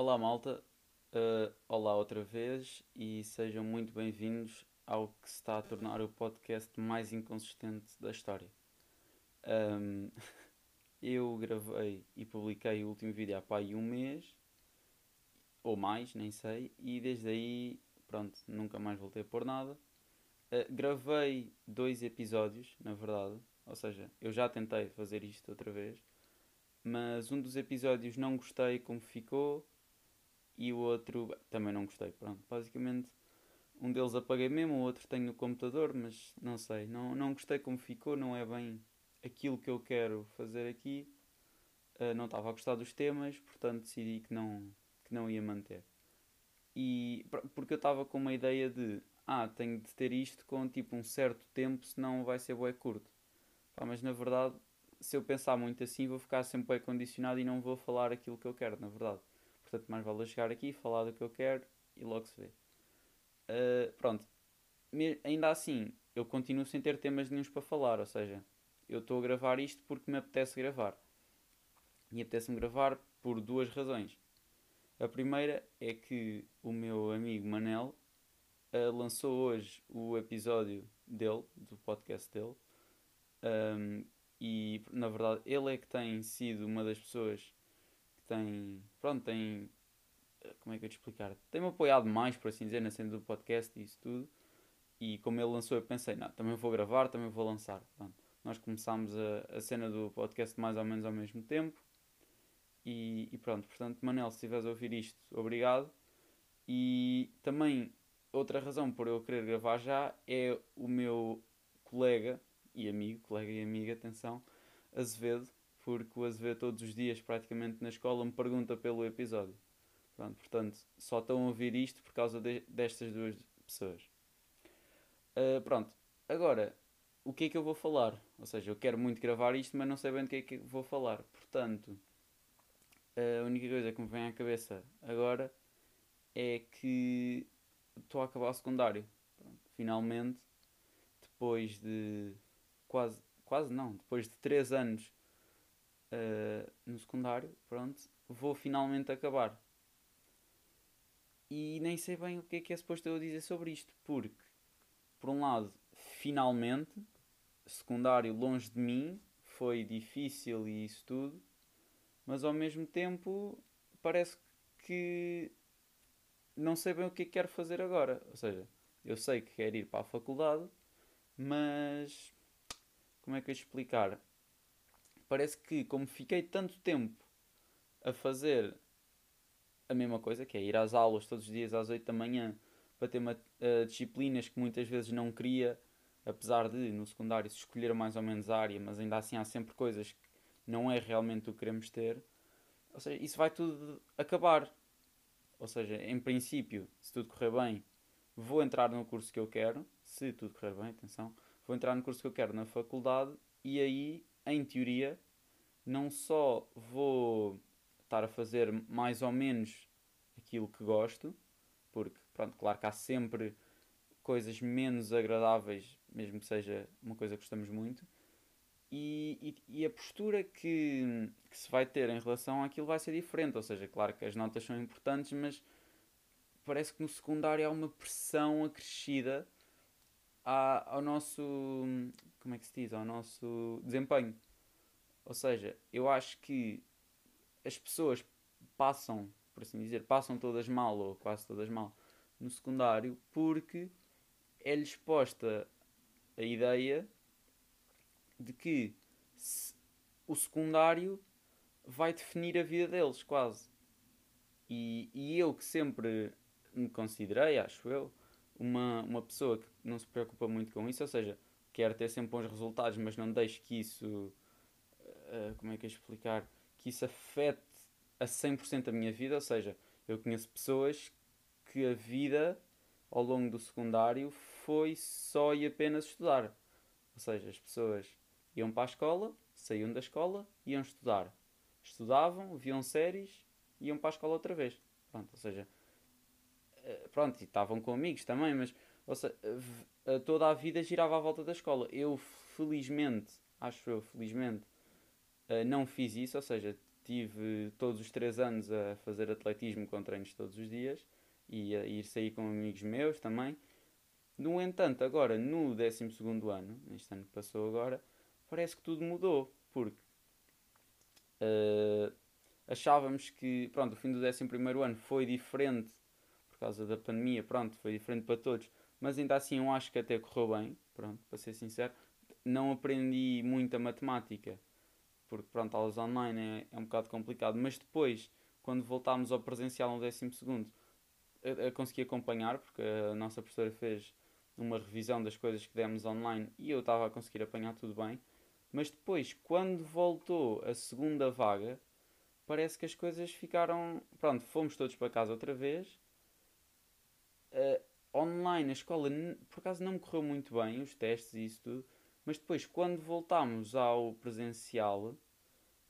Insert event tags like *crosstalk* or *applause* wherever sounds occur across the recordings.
Olá, malta. Uh, olá outra vez e sejam muito bem-vindos ao que se está a tornar o podcast mais inconsistente da história. Um, *laughs* eu gravei e publiquei o último vídeo há pá, um mês ou mais, nem sei, e desde aí, pronto, nunca mais voltei a pôr nada. Uh, gravei dois episódios, na verdade, ou seja, eu já tentei fazer isto outra vez, mas um dos episódios não gostei como ficou e o outro também não gostei. Pronto, basicamente um deles apaguei mesmo, o outro tenho no computador, mas não sei, não, não gostei como ficou, não é bem aquilo que eu quero fazer aqui. Uh, não estava a gostar dos temas, portanto decidi que não, que não ia manter. E porque eu estava com uma ideia de ah, tenho de ter isto com tipo um certo tempo, senão vai ser bué curto. Pá, mas na verdade, se eu pensar muito assim, vou ficar sempre bué condicionado e não vou falar aquilo que eu quero, na verdade. Portanto, mais vale chegar aqui, falar do que eu quero e logo se vê. Uh, pronto. Ainda assim, eu continuo sem ter temas nenhums para falar, ou seja, eu estou a gravar isto porque me apetece gravar. E apetece-me gravar por duas razões. A primeira é que o meu amigo Manel uh, lançou hoje o episódio dele, do podcast dele. Um, e na verdade ele é que tem sido uma das pessoas tem. Pronto, tem. Como é que eu te explicar? Tem-me apoiado mais, por assim dizer, na cena do podcast e isso tudo. E como ele lançou, eu pensei, não, também vou gravar, também vou lançar. Pronto. Nós começámos a, a cena do podcast mais ou menos ao mesmo tempo. E, e pronto, portanto, Manel, se estiveres a ouvir isto, obrigado. E também, outra razão por eu querer gravar já é o meu colega e amigo, colega e amiga, atenção, Azevedo, porque o Azevedo todos os dias, praticamente na escola, me pergunta pelo episódio. Pronto, portanto, só estão a ouvir isto por causa de, destas duas pessoas. Uh, pronto, agora, o que é que eu vou falar? Ou seja, eu quero muito gravar isto, mas não sei bem do que é que vou falar. Portanto, a única coisa que me vem à cabeça agora é que estou a acabar o secundário. Pronto, finalmente, depois de quase, quase não, depois de 3 anos uh, no secundário, pronto, vou finalmente acabar. E nem sei bem o que é que é suposto eu dizer sobre isto, porque, por um lado, finalmente, secundário longe de mim, foi difícil e isso tudo, mas ao mesmo tempo parece que não sei bem o que é que quero fazer agora. Ou seja, eu sei que quero ir para a faculdade, mas como é que eu explicar? Parece que, como fiquei tanto tempo a fazer a mesma coisa, que é ir às aulas todos os dias às 8 da manhã para ter uma, uh, disciplinas que muitas vezes não queria, apesar de no secundário se escolher mais ou menos a área, mas ainda assim há sempre coisas que não é realmente o que queremos ter. Ou seja, isso vai tudo acabar. Ou seja, em princípio, se tudo correr bem, vou entrar no curso que eu quero. Se tudo correr bem, atenção, vou entrar no curso que eu quero na faculdade e aí em teoria, não só vou estar a fazer mais ou menos aquilo que gosto, porque, pronto, claro que há sempre coisas menos agradáveis, mesmo que seja uma coisa que gostamos muito, e, e, e, a postura que, que se vai ter em relação àquilo vai ser diferente. Ou seja, claro que as notas são importantes, mas parece que no secundário há uma pressão acrescida ao nosso. Como é que se diz? Ao nosso desempenho. Ou seja, eu acho que as pessoas passam, por assim dizer, passam todas mal, ou quase todas mal, no secundário, porque é-lhes posta a ideia de que o secundário vai definir a vida deles, quase. E, e eu que sempre me considerei, acho eu, uma, uma pessoa que não se preocupa muito com isso, ou seja, quer ter sempre bons resultados, mas não deixe que isso uh, como é que é explicar, que isso afete a 100% a minha vida, ou seja, eu conheço pessoas que a vida ao longo do secundário foi só e apenas estudar. Ou seja, as pessoas iam para a escola, saíam da escola, iam estudar. Estudavam, viam séries, iam para a escola outra vez. Pronto, ou seja, eh, pronto, e estavam com amigos também, mas ou seja, toda a vida girava à volta da escola. Eu, felizmente, acho eu, felizmente, uh, não fiz isso, ou seja, tive todos os três anos a fazer atletismo com treinos todos os dias e a ir sair com amigos meus também. No entanto, agora no 12 ano, neste ano que passou agora, parece que tudo mudou, porque uh, achávamos que pronto, o fim do 11 ano foi diferente por causa da pandemia, pronto, foi diferente para todos, mas ainda assim eu acho que até correu bem, pronto, para ser sincero. Não aprendi muita matemática, porque pronto, aulas online é, é um bocado complicado, mas depois, quando voltámos ao presencial no 12 segundo, consegui acompanhar, porque a nossa professora fez uma revisão das coisas que demos online e eu estava a conseguir apanhar tudo bem. Mas depois, quando voltou a segunda vaga, parece que as coisas ficaram. Pronto, fomos todos para casa outra vez. Online, a escola por acaso não me correu muito bem, os testes e isso tudo. Mas depois, quando voltámos ao presencial,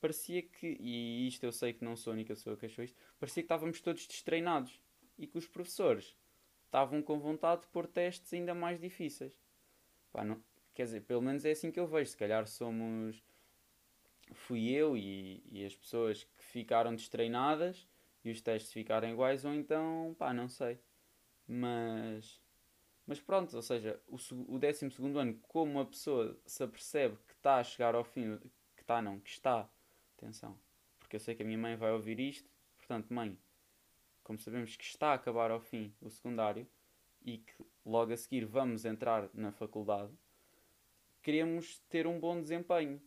parecia que. E isto eu sei que não sou a única pessoa que achou isto. Parecia que estávamos todos destreinados e que os professores estavam com vontade de pôr testes ainda mais difíceis. Pá, não, quer dizer, pelo menos é assim que eu vejo. Se calhar somos. Fui eu e, e as pessoas que ficaram destreinadas e os testes ficaram iguais, ou então, pá, não sei. Mas. Mas pronto, ou seja, o, o 12 ano, como uma pessoa se apercebe que está a chegar ao fim, que está, não, que está, atenção, porque eu sei que a minha mãe vai ouvir isto, portanto, mãe, como sabemos que está a acabar ao fim o secundário e que logo a seguir vamos entrar na faculdade, queremos ter um bom desempenho.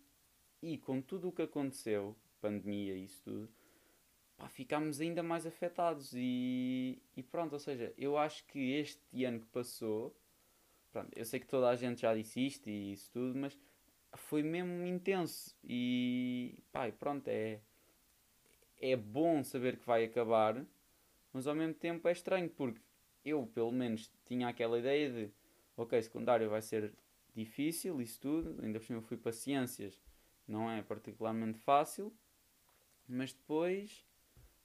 E com tudo o que aconteceu, pandemia e isso tudo, pá, ficámos ainda mais afetados. E, e pronto, ou seja, eu acho que este ano que passou, pronto, eu sei que toda a gente já disse isto e isso tudo, mas foi mesmo intenso. E pá, pronto, é, é bom saber que vai acabar mas ao mesmo tempo é estranho porque eu, pelo menos, tinha aquela ideia de ok, secundário vai ser difícil, isso tudo, ainda por cima eu fui para ciências, não é particularmente fácil, mas depois,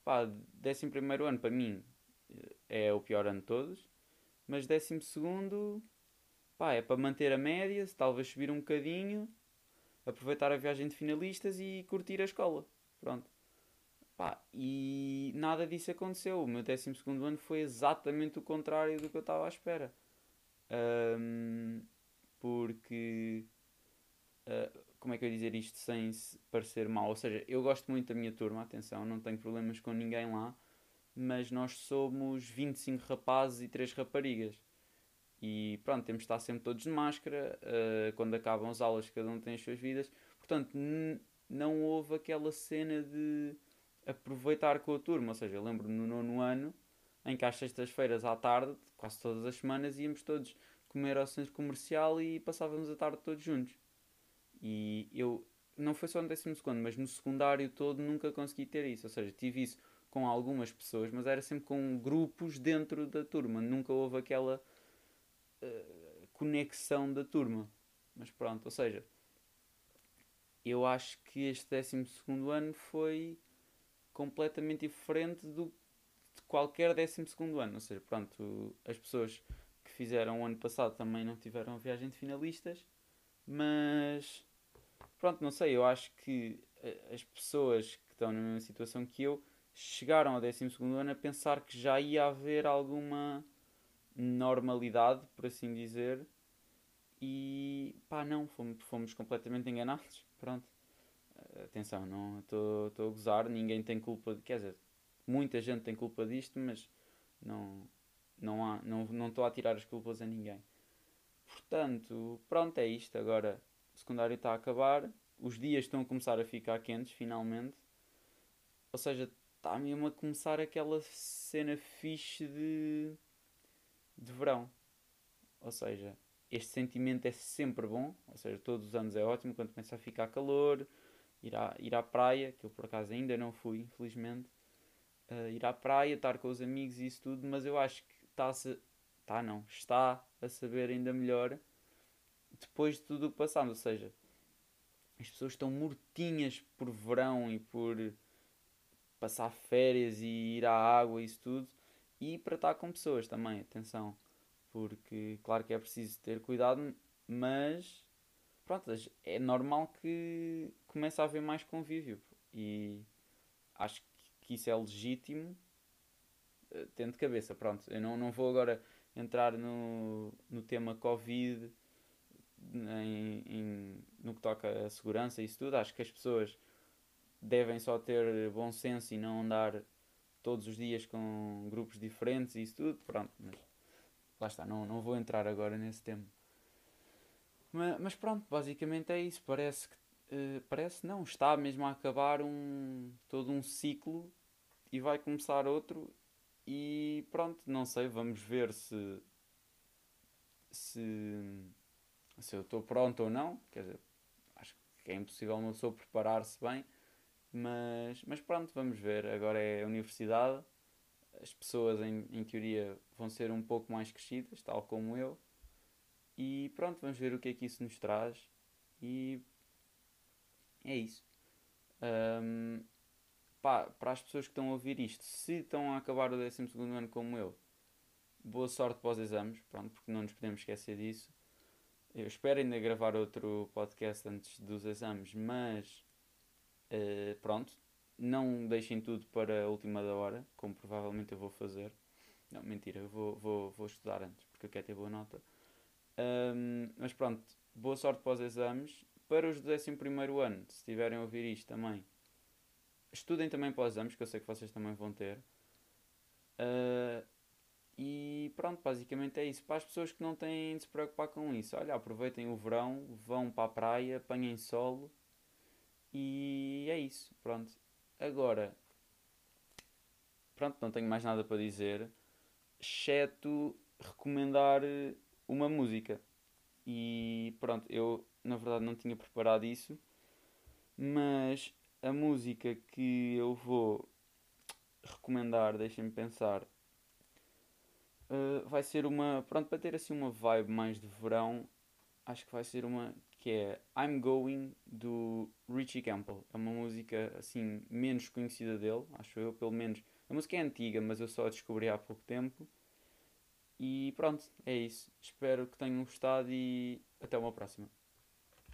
pá, décimo primeiro ano para mim é o pior ano de todos, mas décimo segundo, pá, é para manter a média, talvez subir um bocadinho, aproveitar a viagem de finalistas e curtir a escola, pronto. Pá, e nada disso aconteceu. O meu 12 ano foi exatamente o contrário do que eu estava à espera. Um, porque. Uh, como é que eu ia dizer isto sem parecer mal? Ou seja, eu gosto muito da minha turma, atenção, não tenho problemas com ninguém lá, mas nós somos 25 rapazes e 3 raparigas. E pronto, temos de estar sempre todos de máscara. Uh, quando acabam as aulas, cada um tem as suas vidas. Portanto, não houve aquela cena de aproveitar com a turma. Ou seja, eu lembro no nono ano em que às sextas-feiras à tarde, quase todas as semanas, íamos todos comer ao centro comercial e passávamos a tarde todos juntos. E eu, não foi só no décimo segundo, mas no secundário todo nunca consegui ter isso. Ou seja, tive isso com algumas pessoas, mas era sempre com grupos dentro da turma. Nunca houve aquela uh, conexão da turma. Mas pronto, ou seja, eu acho que este décimo segundo ano foi completamente diferente do, de qualquer 12 ano. Ou seja, pronto, as pessoas que fizeram o ano passado também não tiveram viagem de finalistas, mas pronto, não sei, eu acho que eh, as pessoas que estão na mesma situação que eu chegaram ao 12 ano a pensar que já ia haver alguma normalidade, por assim dizer, e pá, não, fomos, fomos completamente enganados. *laughs* Pronto atenção, não estou a gozar, ninguém tem culpa, de, quer dizer, muita gente tem culpa disto, mas não não não estou a tirar as culpas a ninguém. Portanto, pronto, é isto. Agora o secundário está a acabar, os dias estão a começar a ficar quentes finalmente. Ou seja, está mesmo a começar aquela cena fixe de de verão. Ou seja, este sentimento é sempre bom, ou seja, todos os anos é ótimo quando começa a ficar calor, ir à, ir à praia, que eu por acaso ainda não fui, infelizmente. Uh, ir à praia, estar com os amigos e isso tudo, mas eu acho que está a se... Tá, não, está a saber ainda melhor depois de tudo o que passamos. Ou seja, as pessoas estão mortinhas por verão e por passar férias e ir à água e isso tudo. E para estar com pessoas também, atenção. Porque, claro que é preciso ter cuidado, mas pronto, é normal que comece a haver mais convívio. E acho que isso é legítimo, uh, tendo cabeça, pronto. Eu não, não vou agora entrar no, no tema Covid, em, em, no que toca a segurança e isso tudo. Acho que as pessoas devem só ter bom senso e não andar todos os dias com grupos diferentes e isso tudo. Pronto, mas lá está, não, não vou entrar agora nesse tema. Mas, mas pronto, basicamente é isso. Parece que. Uh, parece não, está mesmo a acabar um, todo um ciclo e vai começar outro e pronto, não sei, vamos ver se se, se eu estou pronto ou não. Quer dizer, acho que é impossível uma pessoa preparar-se bem, mas, mas pronto, vamos ver. Agora é a universidade, as pessoas em, em teoria vão ser um pouco mais crescidas, tal como eu, e pronto, vamos ver o que é que isso nos traz. E é isso. Um, pá, para as pessoas que estão a ouvir isto, se estão a acabar o 12 ano como eu, boa sorte para os exames, pronto, porque não nos podemos esquecer disso. Eu espero ainda gravar outro podcast antes dos exames, mas uh, pronto, não deixem tudo para a última da hora, como provavelmente eu vou fazer. Não, mentira, eu vou, vou, vou estudar antes, porque eu quero ter boa nota. Um, mas pronto, boa sorte para os exames. Para os do 11 ano, se estiverem a ouvir isto também, estudem também para os exames, que eu sei que vocês também vão ter. Uh, e pronto, basicamente é isso. Para as pessoas que não têm de se preocupar com isso, olha, aproveitem o verão, vão para a praia, apanhem solo e é isso. Pronto. Agora, pronto, não tenho mais nada para dizer, exceto recomendar uma música. E pronto, eu na verdade não tinha preparado isso, mas a música que eu vou recomendar, deixem-me pensar, uh, vai ser uma. Pronto, para ter assim uma vibe mais de verão, acho que vai ser uma que é I'm Going do Richie Campbell. É uma música assim menos conhecida dele, acho eu, pelo menos. A música é antiga, mas eu só a descobri há pouco tempo. E pronto, é isso. Espero que tenham gostado e até uma próxima.